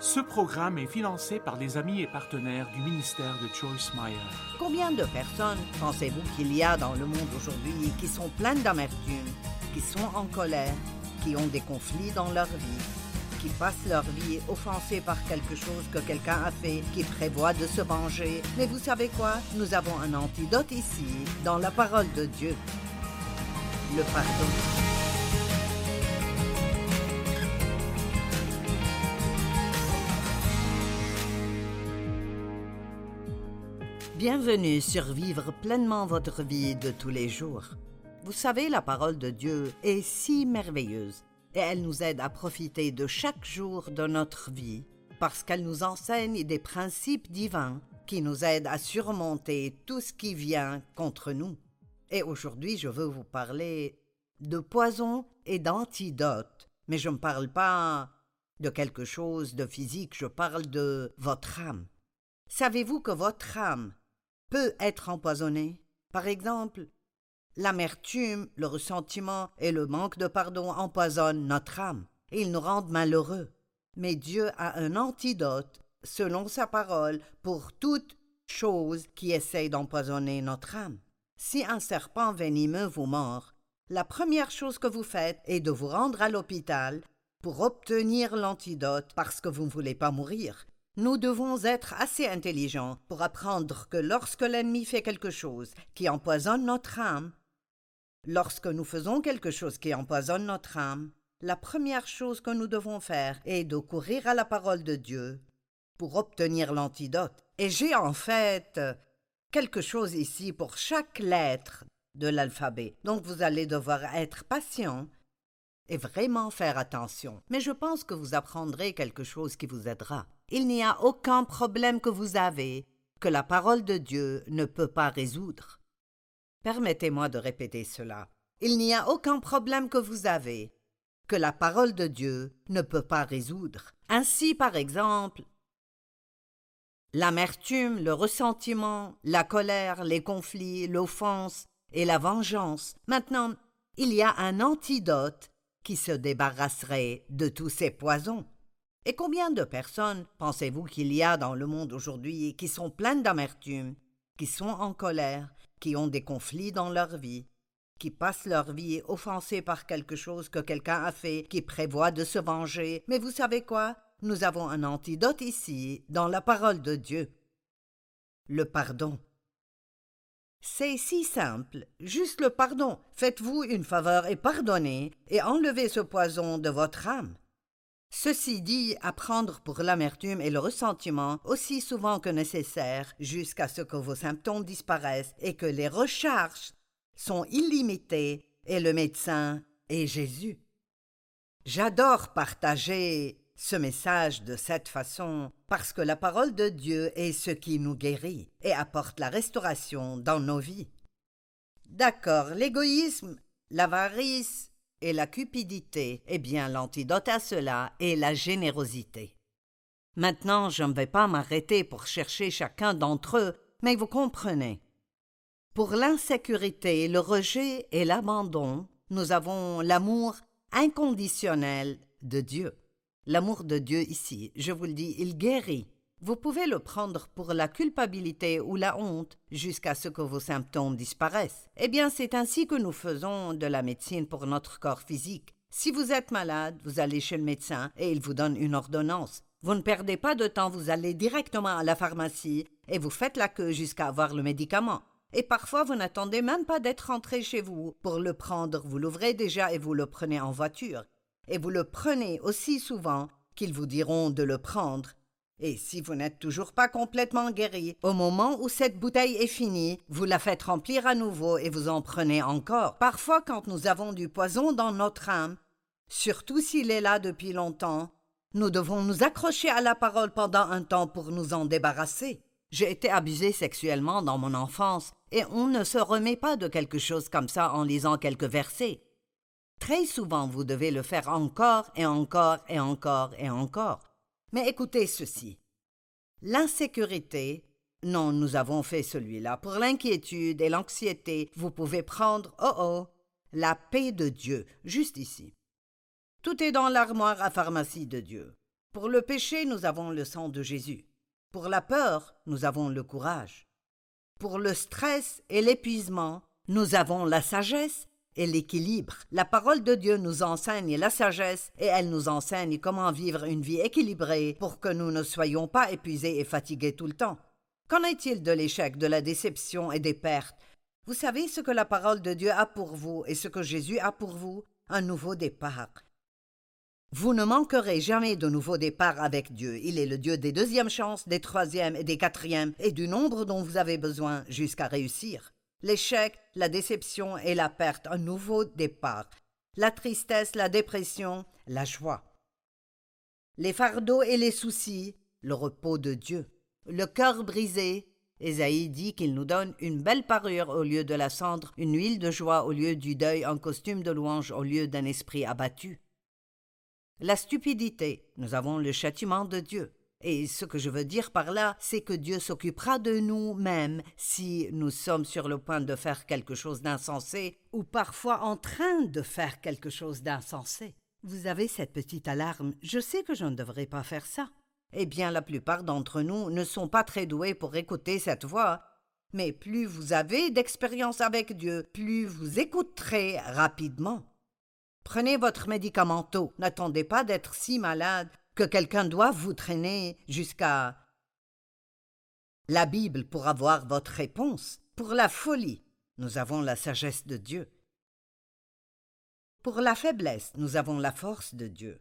Ce programme est financé par les amis et partenaires du ministère de Joyce Meyer. Combien de personnes pensez-vous qu'il y a dans le monde aujourd'hui qui sont pleines d'amertume, qui sont en colère, qui ont des conflits dans leur vie, qui passent leur vie offensés par quelque chose que quelqu'un a fait, qui prévoient de se venger? Mais vous savez quoi? Nous avons un antidote ici, dans la parole de Dieu. Le pardon. Bienvenue sur Vivre pleinement votre vie de tous les jours. Vous savez, la parole de Dieu est si merveilleuse et elle nous aide à profiter de chaque jour de notre vie parce qu'elle nous enseigne des principes divins qui nous aident à surmonter tout ce qui vient contre nous. Et aujourd'hui, je veux vous parler de poison et d'antidote, mais je ne parle pas de quelque chose de physique, je parle de votre âme. Savez-vous que votre âme peut être empoisonné. Par exemple, l'amertume, le ressentiment et le manque de pardon empoisonnent notre âme. Ils nous rendent malheureux. Mais Dieu a un antidote, selon sa parole, pour toute chose qui essaye d'empoisonner notre âme. Si un serpent venimeux vous mord, la première chose que vous faites est de vous rendre à l'hôpital pour obtenir l'antidote parce que vous ne voulez pas mourir. Nous devons être assez intelligents pour apprendre que lorsque l'ennemi fait quelque chose qui empoisonne notre âme, lorsque nous faisons quelque chose qui empoisonne notre âme, la première chose que nous devons faire est de courir à la parole de Dieu pour obtenir l'antidote. Et j'ai en fait quelque chose ici pour chaque lettre de l'alphabet. Donc vous allez devoir être patient et vraiment faire attention. Mais je pense que vous apprendrez quelque chose qui vous aidera. Il n'y a aucun problème que vous avez que la parole de Dieu ne peut pas résoudre. Permettez-moi de répéter cela. Il n'y a aucun problème que vous avez que la parole de Dieu ne peut pas résoudre. Ainsi, par exemple, l'amertume, le ressentiment, la colère, les conflits, l'offense et la vengeance. Maintenant, il y a un antidote qui se débarrasserait de tous ces poisons. Et combien de personnes pensez-vous qu'il y a dans le monde aujourd'hui qui sont pleines d'amertume, qui sont en colère, qui ont des conflits dans leur vie, qui passent leur vie offensés par quelque chose que quelqu'un a fait, qui prévoient de se venger? Mais vous savez quoi? Nous avons un antidote ici, dans la parole de Dieu. Le pardon. C'est si simple, juste le pardon. Faites-vous une faveur et pardonnez, et enlevez ce poison de votre âme. Ceci dit, apprendre pour l'amertume et le ressentiment aussi souvent que nécessaire jusqu'à ce que vos symptômes disparaissent et que les recharges sont illimitées et le médecin est Jésus. J'adore partager ce message de cette façon parce que la parole de Dieu est ce qui nous guérit et apporte la restauration dans nos vies. D'accord, l'égoïsme, l'avarice et la cupidité, eh bien l'antidote à cela est la générosité. Maintenant, je ne vais pas m'arrêter pour chercher chacun d'entre eux, mais vous comprenez. Pour l'insécurité, le rejet et l'abandon, nous avons l'amour inconditionnel de Dieu. L'amour de Dieu ici, je vous le dis, il guérit. Vous pouvez le prendre pour la culpabilité ou la honte jusqu'à ce que vos symptômes disparaissent. Eh bien, c'est ainsi que nous faisons de la médecine pour notre corps physique. Si vous êtes malade, vous allez chez le médecin et il vous donne une ordonnance. Vous ne perdez pas de temps, vous allez directement à la pharmacie et vous faites la queue jusqu'à avoir le médicament. Et parfois, vous n'attendez même pas d'être rentré chez vous pour le prendre. Vous l'ouvrez déjà et vous le prenez en voiture et vous le prenez aussi souvent qu'ils vous diront de le prendre. Et si vous n'êtes toujours pas complètement guéri, au moment où cette bouteille est finie, vous la faites remplir à nouveau et vous en prenez encore. Parfois, quand nous avons du poison dans notre âme, surtout s'il est là depuis longtemps, nous devons nous accrocher à la parole pendant un temps pour nous en débarrasser. J'ai été abusé sexuellement dans mon enfance, et on ne se remet pas de quelque chose comme ça en lisant quelques versets. Très souvent, vous devez le faire encore et encore et encore et encore. Mais écoutez ceci. L'insécurité, non, nous avons fait celui-là. Pour l'inquiétude et l'anxiété, vous pouvez prendre, oh oh, la paix de Dieu, juste ici. Tout est dans l'armoire à pharmacie de Dieu. Pour le péché, nous avons le sang de Jésus. Pour la peur, nous avons le courage. Pour le stress et l'épuisement, nous avons la sagesse et l'équilibre. La parole de Dieu nous enseigne la sagesse et elle nous enseigne comment vivre une vie équilibrée pour que nous ne soyons pas épuisés et fatigués tout le temps. Qu'en est-il de l'échec, de la déception et des pertes? Vous savez ce que la parole de Dieu a pour vous et ce que Jésus a pour vous? Un nouveau départ. Vous ne manquerez jamais de nouveau départ avec Dieu. Il est le Dieu des deuxièmes chances, des troisièmes et des quatrièmes, et du nombre dont vous avez besoin jusqu'à réussir. L'échec, la déception et la perte, un nouveau départ. La tristesse, la dépression, la joie. Les fardeaux et les soucis, le repos de Dieu. Le cœur brisé, Ésaïe dit qu'il nous donne une belle parure au lieu de la cendre, une huile de joie au lieu du deuil, un costume de louange au lieu d'un esprit abattu. La stupidité, nous avons le châtiment de Dieu. Et ce que je veux dire par là, c'est que Dieu s'occupera de nous même si nous sommes sur le point de faire quelque chose d'insensé ou parfois en train de faire quelque chose d'insensé. Vous avez cette petite alarme, je sais que je ne devrais pas faire ça. Eh bien, la plupart d'entre nous ne sont pas très doués pour écouter cette voix. Mais plus vous avez d'expérience avec Dieu, plus vous écouterez rapidement. Prenez votre médicamento. N'attendez pas d'être si malade que quelqu'un doit vous traîner jusqu'à la Bible pour avoir votre réponse. Pour la folie, nous avons la sagesse de Dieu. Pour la faiblesse, nous avons la force de Dieu.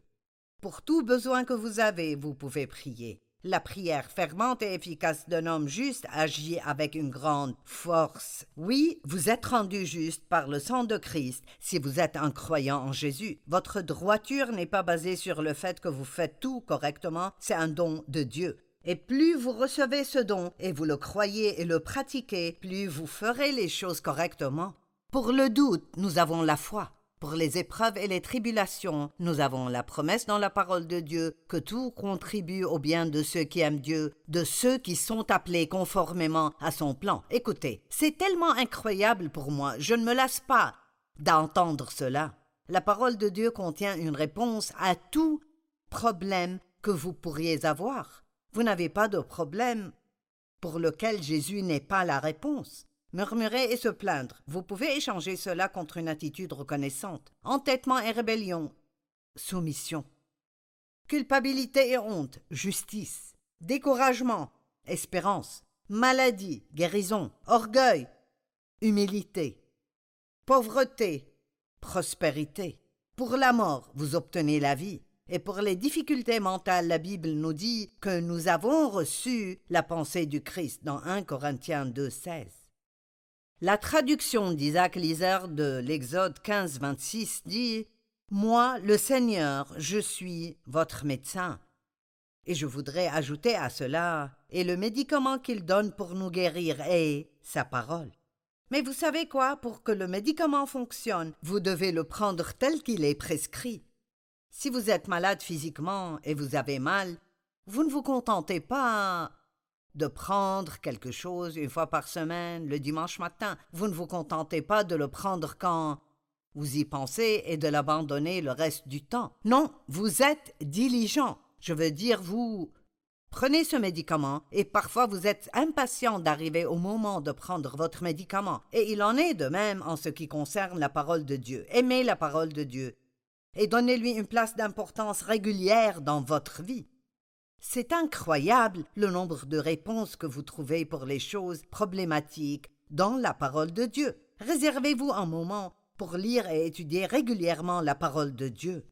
Pour tout besoin que vous avez, vous pouvez prier. La prière fervente et efficace d'un homme juste agit avec une grande force. Oui, vous êtes rendu juste par le sang de Christ si vous êtes un croyant en Jésus. Votre droiture n'est pas basée sur le fait que vous faites tout correctement, c'est un don de Dieu. Et plus vous recevez ce don et vous le croyez et le pratiquez, plus vous ferez les choses correctement. Pour le doute, nous avons la foi. Pour les épreuves et les tribulations, nous avons la promesse dans la parole de Dieu que tout contribue au bien de ceux qui aiment Dieu, de ceux qui sont appelés conformément à son plan. Écoutez, c'est tellement incroyable pour moi, je ne me lasse pas d'entendre cela. La parole de Dieu contient une réponse à tout problème que vous pourriez avoir. Vous n'avez pas de problème pour lequel Jésus n'est pas la réponse. Murmurer et se plaindre. Vous pouvez échanger cela contre une attitude reconnaissante. Entêtement et rébellion. Soumission. Culpabilité et honte. Justice. Découragement. Espérance. Maladie. Guérison. Orgueil. Humilité. Pauvreté. Prospérité. Pour la mort, vous obtenez la vie. Et pour les difficultés mentales, la Bible nous dit que nous avons reçu la pensée du Christ dans 1 Corinthiens 2,16. La traduction d'Isaac Lizer de l'Exode 15, 26 dit Moi, le Seigneur, je suis votre médecin. Et je voudrais ajouter à cela Et le médicament qu'il donne pour nous guérir est sa parole. Mais vous savez quoi? Pour que le médicament fonctionne, vous devez le prendre tel qu'il est prescrit. Si vous êtes malade physiquement et vous avez mal, vous ne vous contentez pas de prendre quelque chose une fois par semaine, le dimanche matin. Vous ne vous contentez pas de le prendre quand vous y pensez et de l'abandonner le reste du temps. Non, vous êtes diligent. Je veux dire, vous prenez ce médicament et parfois vous êtes impatient d'arriver au moment de prendre votre médicament. Et il en est de même en ce qui concerne la parole de Dieu. Aimez la parole de Dieu et donnez-lui une place d'importance régulière dans votre vie. C'est incroyable le nombre de réponses que vous trouvez pour les choses problématiques dans la parole de Dieu. Réservez-vous un moment pour lire et étudier régulièrement la parole de Dieu.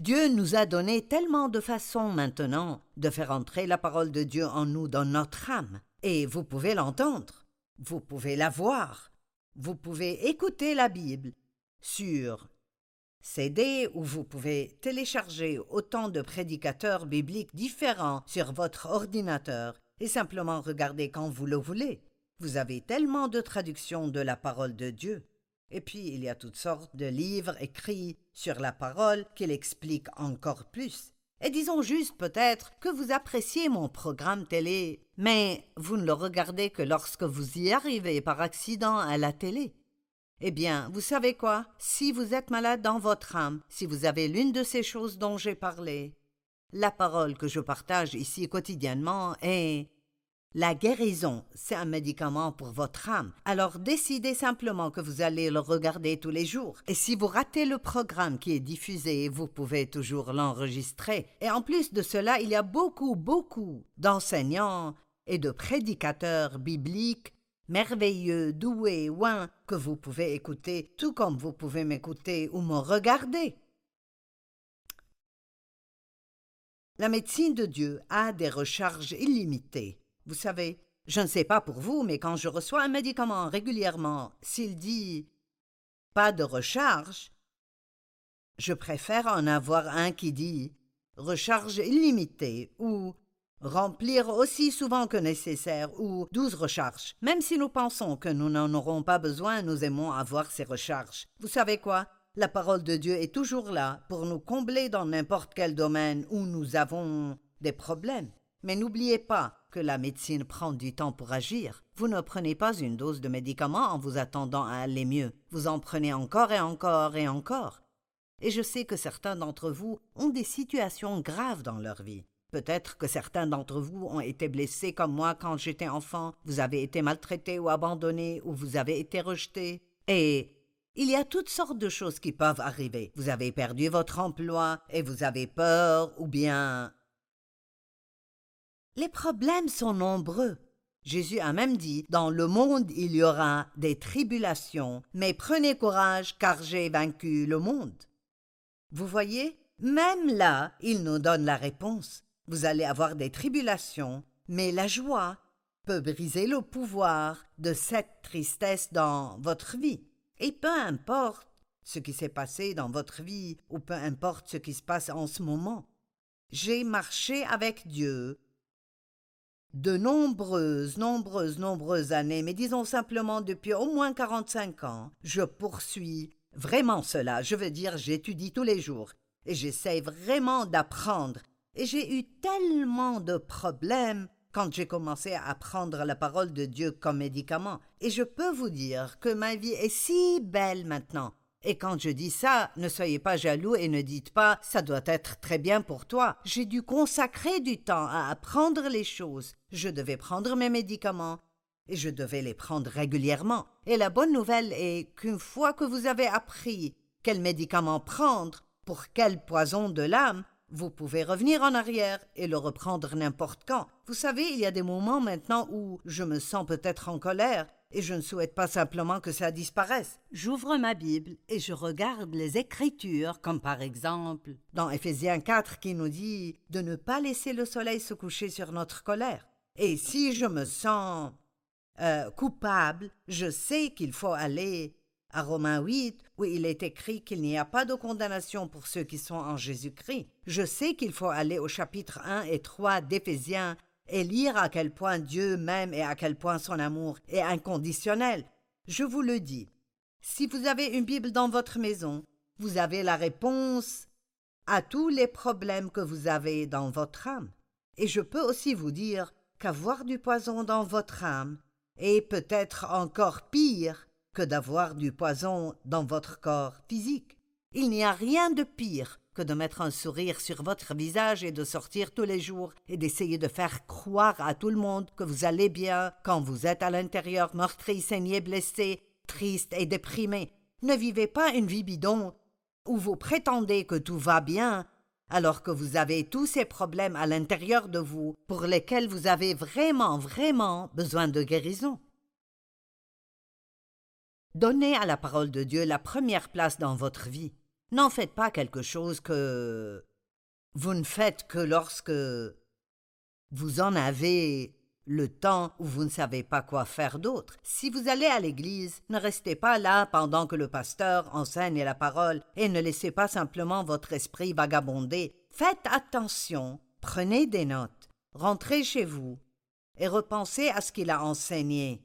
Dieu nous a donné tellement de façons maintenant de faire entrer la parole de Dieu en nous dans notre âme, et vous pouvez l'entendre, vous pouvez la voir, vous pouvez écouter la Bible sur CD où vous pouvez télécharger autant de prédicateurs bibliques différents sur votre ordinateur et simplement regarder quand vous le voulez. Vous avez tellement de traductions de la parole de Dieu. Et puis il y a toutes sortes de livres écrits sur la parole qui l'expliquent encore plus. Et disons juste peut-être que vous appréciez mon programme télé, mais vous ne le regardez que lorsque vous y arrivez par accident à la télé. Eh bien, vous savez quoi? Si vous êtes malade dans votre âme, si vous avez l'une de ces choses dont j'ai parlé, La parole que je partage ici quotidiennement est la guérison, c'est un médicament pour votre âme. Alors décidez simplement que vous allez le regarder tous les jours. Et si vous ratez le programme qui est diffusé, vous pouvez toujours l'enregistrer. Et en plus de cela, il y a beaucoup, beaucoup d'enseignants et de prédicateurs bibliques merveilleux, doués, ouin, que vous pouvez écouter, tout comme vous pouvez m'écouter ou me regarder. La médecine de Dieu a des recharges illimitées. Vous savez, je ne sais pas pour vous, mais quand je reçois un médicament régulièrement, s'il dit pas de recharge, je préfère en avoir un qui dit recharge illimitée ou remplir aussi souvent que nécessaire ou douze recharges. Même si nous pensons que nous n'en aurons pas besoin, nous aimons avoir ces recharges. Vous savez quoi? La parole de Dieu est toujours là pour nous combler dans n'importe quel domaine où nous avons des problèmes. Mais n'oubliez pas que la médecine prend du temps pour agir. Vous ne prenez pas une dose de médicament en vous attendant à aller mieux. Vous en prenez encore et encore et encore. Et je sais que certains d'entre vous ont des situations graves dans leur vie. Peut-être que certains d'entre vous ont été blessés comme moi quand j'étais enfant, vous avez été maltraité ou abandonné, ou vous avez été rejeté. Et il y a toutes sortes de choses qui peuvent arriver. Vous avez perdu votre emploi et vous avez peur, ou bien les problèmes sont nombreux. Jésus a même dit Dans le monde il y aura des tribulations, mais prenez courage, car j'ai vaincu le monde. Vous voyez, même là, il nous donne la réponse. Vous allez avoir des tribulations, mais la joie peut briser le pouvoir de cette tristesse dans votre vie. Et peu importe ce qui s'est passé dans votre vie, ou peu importe ce qui se passe en ce moment, j'ai marché avec Dieu de nombreuses, nombreuses, nombreuses années, mais disons simplement depuis au moins quarante-cinq ans, je poursuis vraiment cela. Je veux dire, j'étudie tous les jours et j'essaie vraiment d'apprendre. Et j'ai eu tellement de problèmes quand j'ai commencé à apprendre la parole de Dieu comme médicament. Et je peux vous dire que ma vie est si belle maintenant. Et quand je dis ça, ne soyez pas jaloux et ne dites pas ça doit être très bien pour toi. J'ai dû consacrer du temps à apprendre les choses. Je devais prendre mes médicaments et je devais les prendre régulièrement. Et la bonne nouvelle est qu'une fois que vous avez appris quel médicament prendre, pour quel poison de l'âme, vous pouvez revenir en arrière et le reprendre n'importe quand. Vous savez, il y a des moments maintenant où je me sens peut-être en colère et je ne souhaite pas simplement que ça disparaisse. J'ouvre ma Bible et je regarde les Écritures, comme par exemple dans Éphésiens 4 qui nous dit de ne pas laisser le soleil se coucher sur notre colère. Et si je me sens euh, coupable, je sais qu'il faut aller à Romains 8, où il est écrit qu'il n'y a pas de condamnation pour ceux qui sont en Jésus-Christ. Je sais qu'il faut aller au chapitre 1 et 3 d'Éphésiens et lire à quel point Dieu m'aime et à quel point son amour est inconditionnel. Je vous le dis, si vous avez une Bible dans votre maison, vous avez la réponse à tous les problèmes que vous avez dans votre âme. Et je peux aussi vous dire qu'avoir du poison dans votre âme est peut-être encore pire que d'avoir du poison dans votre corps physique. Il n'y a rien de pire que de mettre un sourire sur votre visage et de sortir tous les jours et d'essayer de faire croire à tout le monde que vous allez bien quand vous êtes à l'intérieur meurtri, saigné, blessé, triste et déprimé. Ne vivez pas une vie bidon où vous prétendez que tout va bien alors que vous avez tous ces problèmes à l'intérieur de vous pour lesquels vous avez vraiment, vraiment besoin de guérison. Donnez à la parole de Dieu la première place dans votre vie. N'en faites pas quelque chose que vous ne faites que lorsque vous en avez le temps où vous ne savez pas quoi faire d'autre. Si vous allez à l'église, ne restez pas là pendant que le pasteur enseigne la parole et ne laissez pas simplement votre esprit vagabonder. Faites attention, prenez des notes, rentrez chez vous et repensez à ce qu'il a enseigné.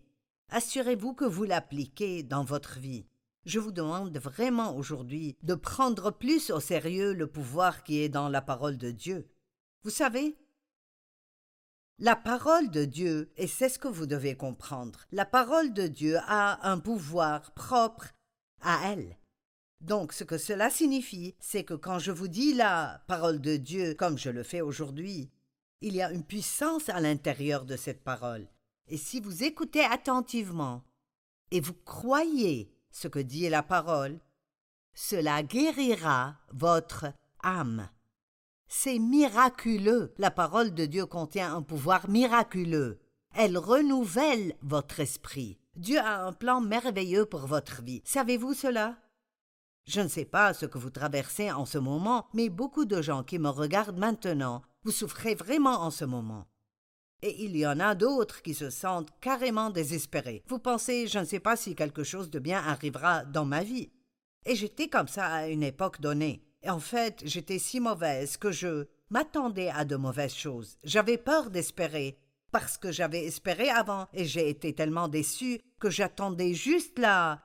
Assurez-vous que vous l'appliquez dans votre vie. Je vous demande vraiment aujourd'hui de prendre plus au sérieux le pouvoir qui est dans la parole de Dieu. Vous savez, la parole de Dieu, et c'est ce que vous devez comprendre, la parole de Dieu a un pouvoir propre à elle. Donc ce que cela signifie, c'est que quand je vous dis la parole de Dieu comme je le fais aujourd'hui, il y a une puissance à l'intérieur de cette parole. Et si vous écoutez attentivement et vous croyez ce que dit la parole, cela guérira votre âme. C'est miraculeux. La parole de Dieu contient un pouvoir miraculeux. Elle renouvelle votre esprit. Dieu a un plan merveilleux pour votre vie. Savez-vous cela? Je ne sais pas ce que vous traversez en ce moment, mais beaucoup de gens qui me regardent maintenant, vous souffrez vraiment en ce moment. Et il y en a d'autres qui se sentent carrément désespérés. Vous pensez, je ne sais pas si quelque chose de bien arrivera dans ma vie. Et j'étais comme ça à une époque donnée. Et en fait, j'étais si mauvaise que je m'attendais à de mauvaises choses. J'avais peur d'espérer, parce que j'avais espéré avant, et j'ai été tellement déçue que j'attendais juste la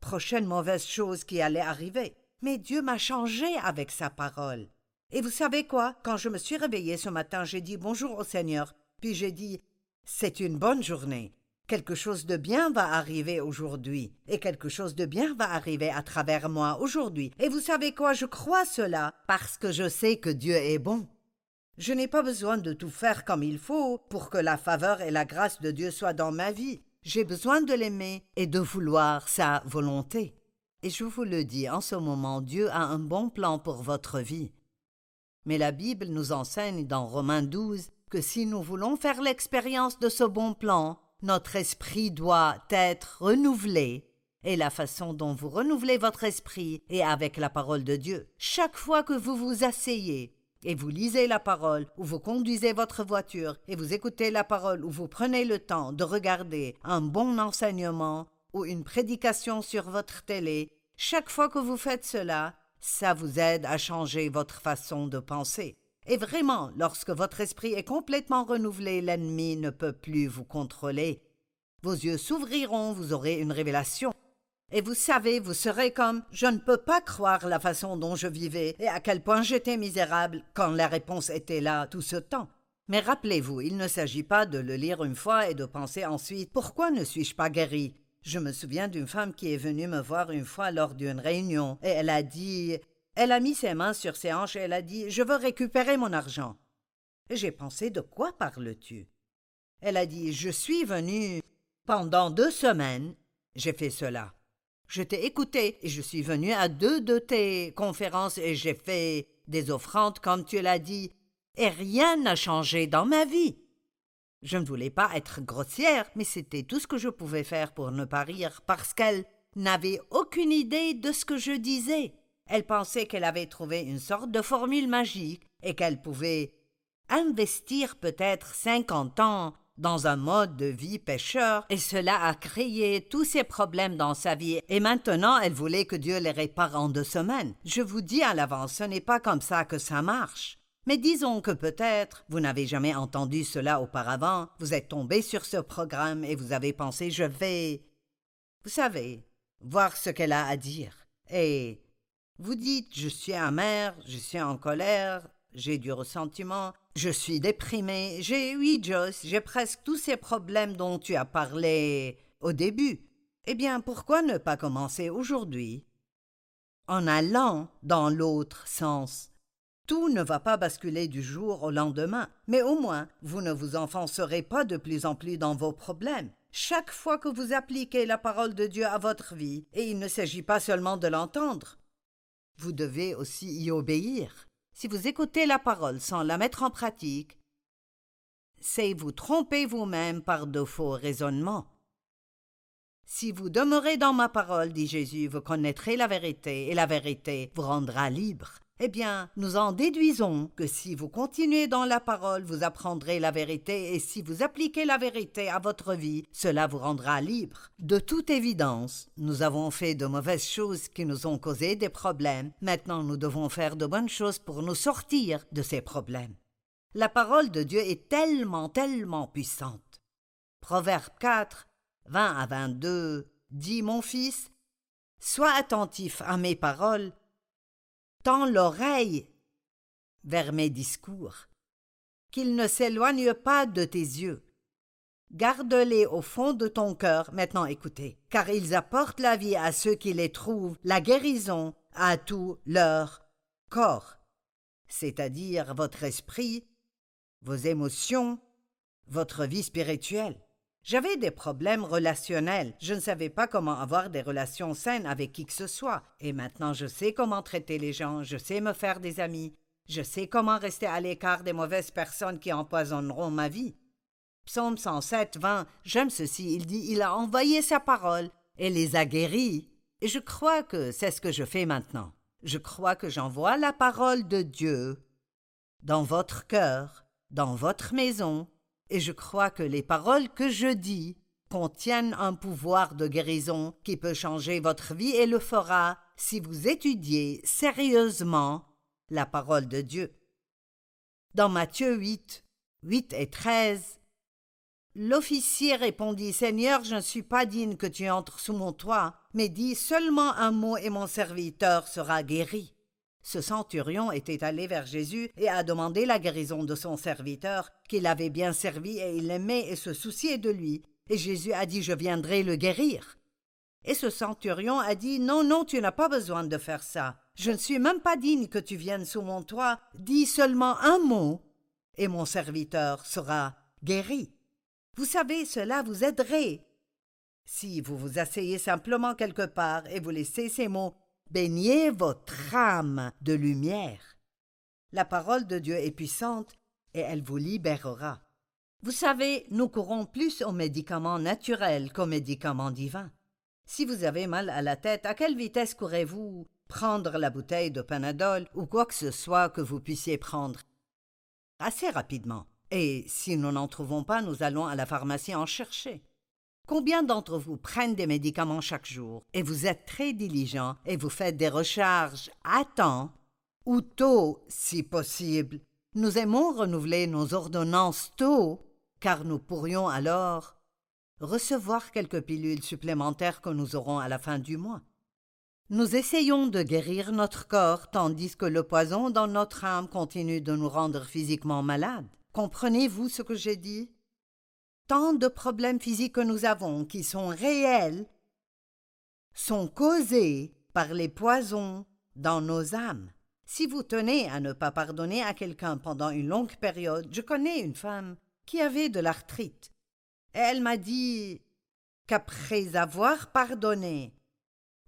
prochaine mauvaise chose qui allait arriver. Mais Dieu m'a changé avec sa parole. Et vous savez quoi? Quand je me suis réveillée ce matin, j'ai dit bonjour au Seigneur, puis j'ai dit C'est une bonne journée. Quelque chose de bien va arriver aujourd'hui, et quelque chose de bien va arriver à travers moi aujourd'hui. Et vous savez quoi, je crois cela, parce que je sais que Dieu est bon. Je n'ai pas besoin de tout faire comme il faut pour que la faveur et la grâce de Dieu soient dans ma vie. J'ai besoin de l'aimer et de vouloir sa volonté. Et je vous le dis, en ce moment, Dieu a un bon plan pour votre vie. Mais la Bible nous enseigne dans Romains 12 que si nous voulons faire l'expérience de ce bon plan, notre esprit doit être renouvelé. Et la façon dont vous renouvelez votre esprit est avec la parole de Dieu. Chaque fois que vous vous asseyez et vous lisez la parole, ou vous conduisez votre voiture, et vous écoutez la parole, ou vous prenez le temps de regarder un bon enseignement ou une prédication sur votre télé, chaque fois que vous faites cela, ça vous aide à changer votre façon de penser. Et vraiment, lorsque votre esprit est complètement renouvelé, l'ennemi ne peut plus vous contrôler. Vos yeux s'ouvriront, vous aurez une révélation. Et vous savez, vous serez comme je ne peux pas croire la façon dont je vivais et à quel point j'étais misérable quand la réponse était là tout ce temps. Mais rappelez-vous, il ne s'agit pas de le lire une fois et de penser ensuite pourquoi ne suis-je pas guéri? Je me souviens d'une femme qui est venue me voir une fois lors d'une réunion et elle a dit elle a mis ses mains sur ses hanches et elle a dit Je veux récupérer mon argent. J'ai pensé De quoi parles-tu? Elle a dit Je suis venue. Pendant deux semaines, j'ai fait cela. Je t'ai écouté et je suis venue à deux de tes conférences et j'ai fait des offrandes comme tu l'as dit, et rien n'a changé dans ma vie. Je ne voulais pas être grossière, mais c'était tout ce que je pouvais faire pour ne pas rire, parce qu'elle n'avait aucune idée de ce que je disais. Elle pensait qu'elle avait trouvé une sorte de formule magique et qu'elle pouvait investir peut-être cinquante ans dans un mode de vie pêcheur, et cela a créé tous ces problèmes dans sa vie, et maintenant elle voulait que Dieu les répare en deux semaines. Je vous dis à l'avance, ce n'est pas comme ça que ça marche. Mais disons que peut-être vous n'avez jamais entendu cela auparavant, vous êtes tombé sur ce programme et vous avez pensé je vais. Vous savez, voir ce qu'elle a à dire. Et vous dites je suis amer, je suis en colère, j'ai du ressentiment, je suis déprimé, j'ai oui, Joyce, j'ai presque tous ces problèmes dont tu as parlé au début. Eh bien, pourquoi ne pas commencer aujourd'hui? En allant dans l'autre sens. Tout ne va pas basculer du jour au lendemain, mais au moins vous ne vous enfoncerez pas de plus en plus dans vos problèmes. Chaque fois que vous appliquez la parole de Dieu à votre vie, et il ne s'agit pas seulement de l'entendre, vous devez aussi y obéir. Si vous écoutez la parole sans la mettre en pratique, c'est vous tromper vous-même par de faux raisonnements. Si vous demeurez dans ma parole, dit Jésus, vous connaîtrez la vérité, et la vérité vous rendra libre. Eh bien, nous en déduisons que si vous continuez dans la parole, vous apprendrez la vérité, et si vous appliquez la vérité à votre vie, cela vous rendra libre. De toute évidence, nous avons fait de mauvaises choses qui nous ont causé des problèmes. Maintenant, nous devons faire de bonnes choses pour nous sortir de ces problèmes. La parole de Dieu est tellement, tellement puissante. Proverbe 4, 20 à 22 dit Mon fils, sois attentif à mes paroles l'oreille vers mes discours, qu'il ne s'éloigne pas de tes yeux. Garde-les au fond de ton cœur. Maintenant écoutez, car ils apportent la vie à ceux qui les trouvent, la guérison à tout leur corps, c'est-à-dire votre esprit, vos émotions, votre vie spirituelle. J'avais des problèmes relationnels. Je ne savais pas comment avoir des relations saines avec qui que ce soit. Et maintenant, je sais comment traiter les gens, je sais me faire des amis, je sais comment rester à l'écart des mauvaises personnes qui empoisonneront ma vie. Psaume 107, 20, j'aime ceci, il dit Il a envoyé sa parole et les a guéris. Et je crois que c'est ce que je fais maintenant. Je crois que j'envoie la parole de Dieu dans votre cœur, dans votre maison, et je crois que les paroles que je dis contiennent un pouvoir de guérison qui peut changer votre vie et le fera si vous étudiez sérieusement la parole de Dieu. Dans Matthieu 8, 8 et 13, L'officier répondit Seigneur, je ne suis pas digne que tu entres sous mon toit, mais dis seulement un mot et mon serviteur sera guéri. Ce centurion était allé vers Jésus et a demandé la guérison de son serviteur, qu'il avait bien servi et il l'aimait et se souciait de lui. Et Jésus a dit Je viendrai le guérir. Et ce centurion a dit Non, non, tu n'as pas besoin de faire ça. Je ne suis même pas digne que tu viennes sous mon toit. Dis seulement un mot, et mon serviteur sera guéri. Vous savez, cela vous aiderait. Si vous vous asseyez simplement quelque part et vous laissez ces mots Baignez votre âme de lumière. La parole de Dieu est puissante et elle vous libérera. Vous savez, nous courons plus aux médicaments naturels qu'aux médicaments divins. Si vous avez mal à la tête, à quelle vitesse courez-vous? Prendre la bouteille de Panadol ou quoi que ce soit que vous puissiez prendre? Assez rapidement. Et si nous n'en trouvons pas, nous allons à la pharmacie en chercher. Combien d'entre vous prennent des médicaments chaque jour et vous êtes très diligent et vous faites des recharges à temps ou tôt si possible? Nous aimons renouveler nos ordonnances tôt car nous pourrions alors recevoir quelques pilules supplémentaires que nous aurons à la fin du mois. Nous essayons de guérir notre corps tandis que le poison dans notre âme continue de nous rendre physiquement malades. Comprenez-vous ce que j'ai dit? Tant de problèmes physiques que nous avons, qui sont réels, sont causés par les poisons dans nos âmes. Si vous tenez à ne pas pardonner à quelqu'un pendant une longue période, je connais une femme qui avait de l'arthrite. Elle m'a dit qu'après avoir pardonné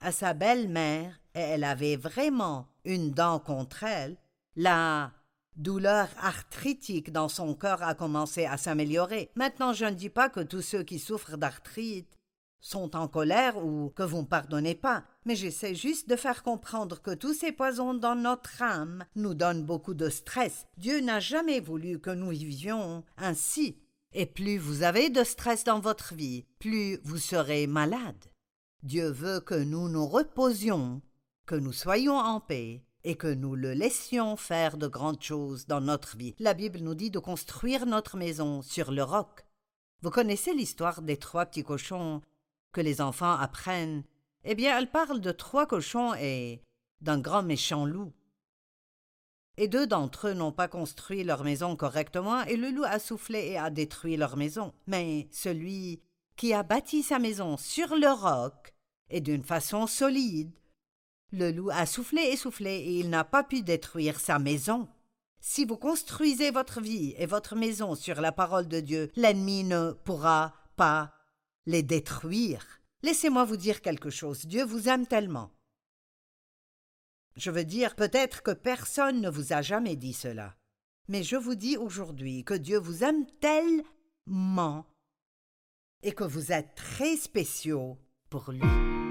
à sa belle-mère, et elle avait vraiment une dent contre elle, la douleur arthritique dans son corps a commencé à s'améliorer. Maintenant, je ne dis pas que tous ceux qui souffrent d'arthrite sont en colère ou que vous ne pardonnez pas, mais j'essaie juste de faire comprendre que tous ces poisons dans notre âme nous donnent beaucoup de stress. Dieu n'a jamais voulu que nous vivions ainsi. Et plus vous avez de stress dans votre vie, plus vous serez malade. Dieu veut que nous nous reposions, que nous soyons en paix, et que nous le laissions faire de grandes choses dans notre vie. La Bible nous dit de construire notre maison sur le roc. Vous connaissez l'histoire des trois petits cochons que les enfants apprennent? Eh bien, elle parle de trois cochons et d'un grand méchant loup. Et deux d'entre eux n'ont pas construit leur maison correctement, et le loup a soufflé et a détruit leur maison. Mais celui qui a bâti sa maison sur le roc, et d'une façon solide, le loup a soufflé et soufflé et il n'a pas pu détruire sa maison. Si vous construisez votre vie et votre maison sur la parole de Dieu, l'ennemi ne pourra pas les détruire. Laissez-moi vous dire quelque chose. Dieu vous aime tellement. Je veux dire, peut-être que personne ne vous a jamais dit cela. Mais je vous dis aujourd'hui que Dieu vous aime tellement et que vous êtes très spéciaux pour lui.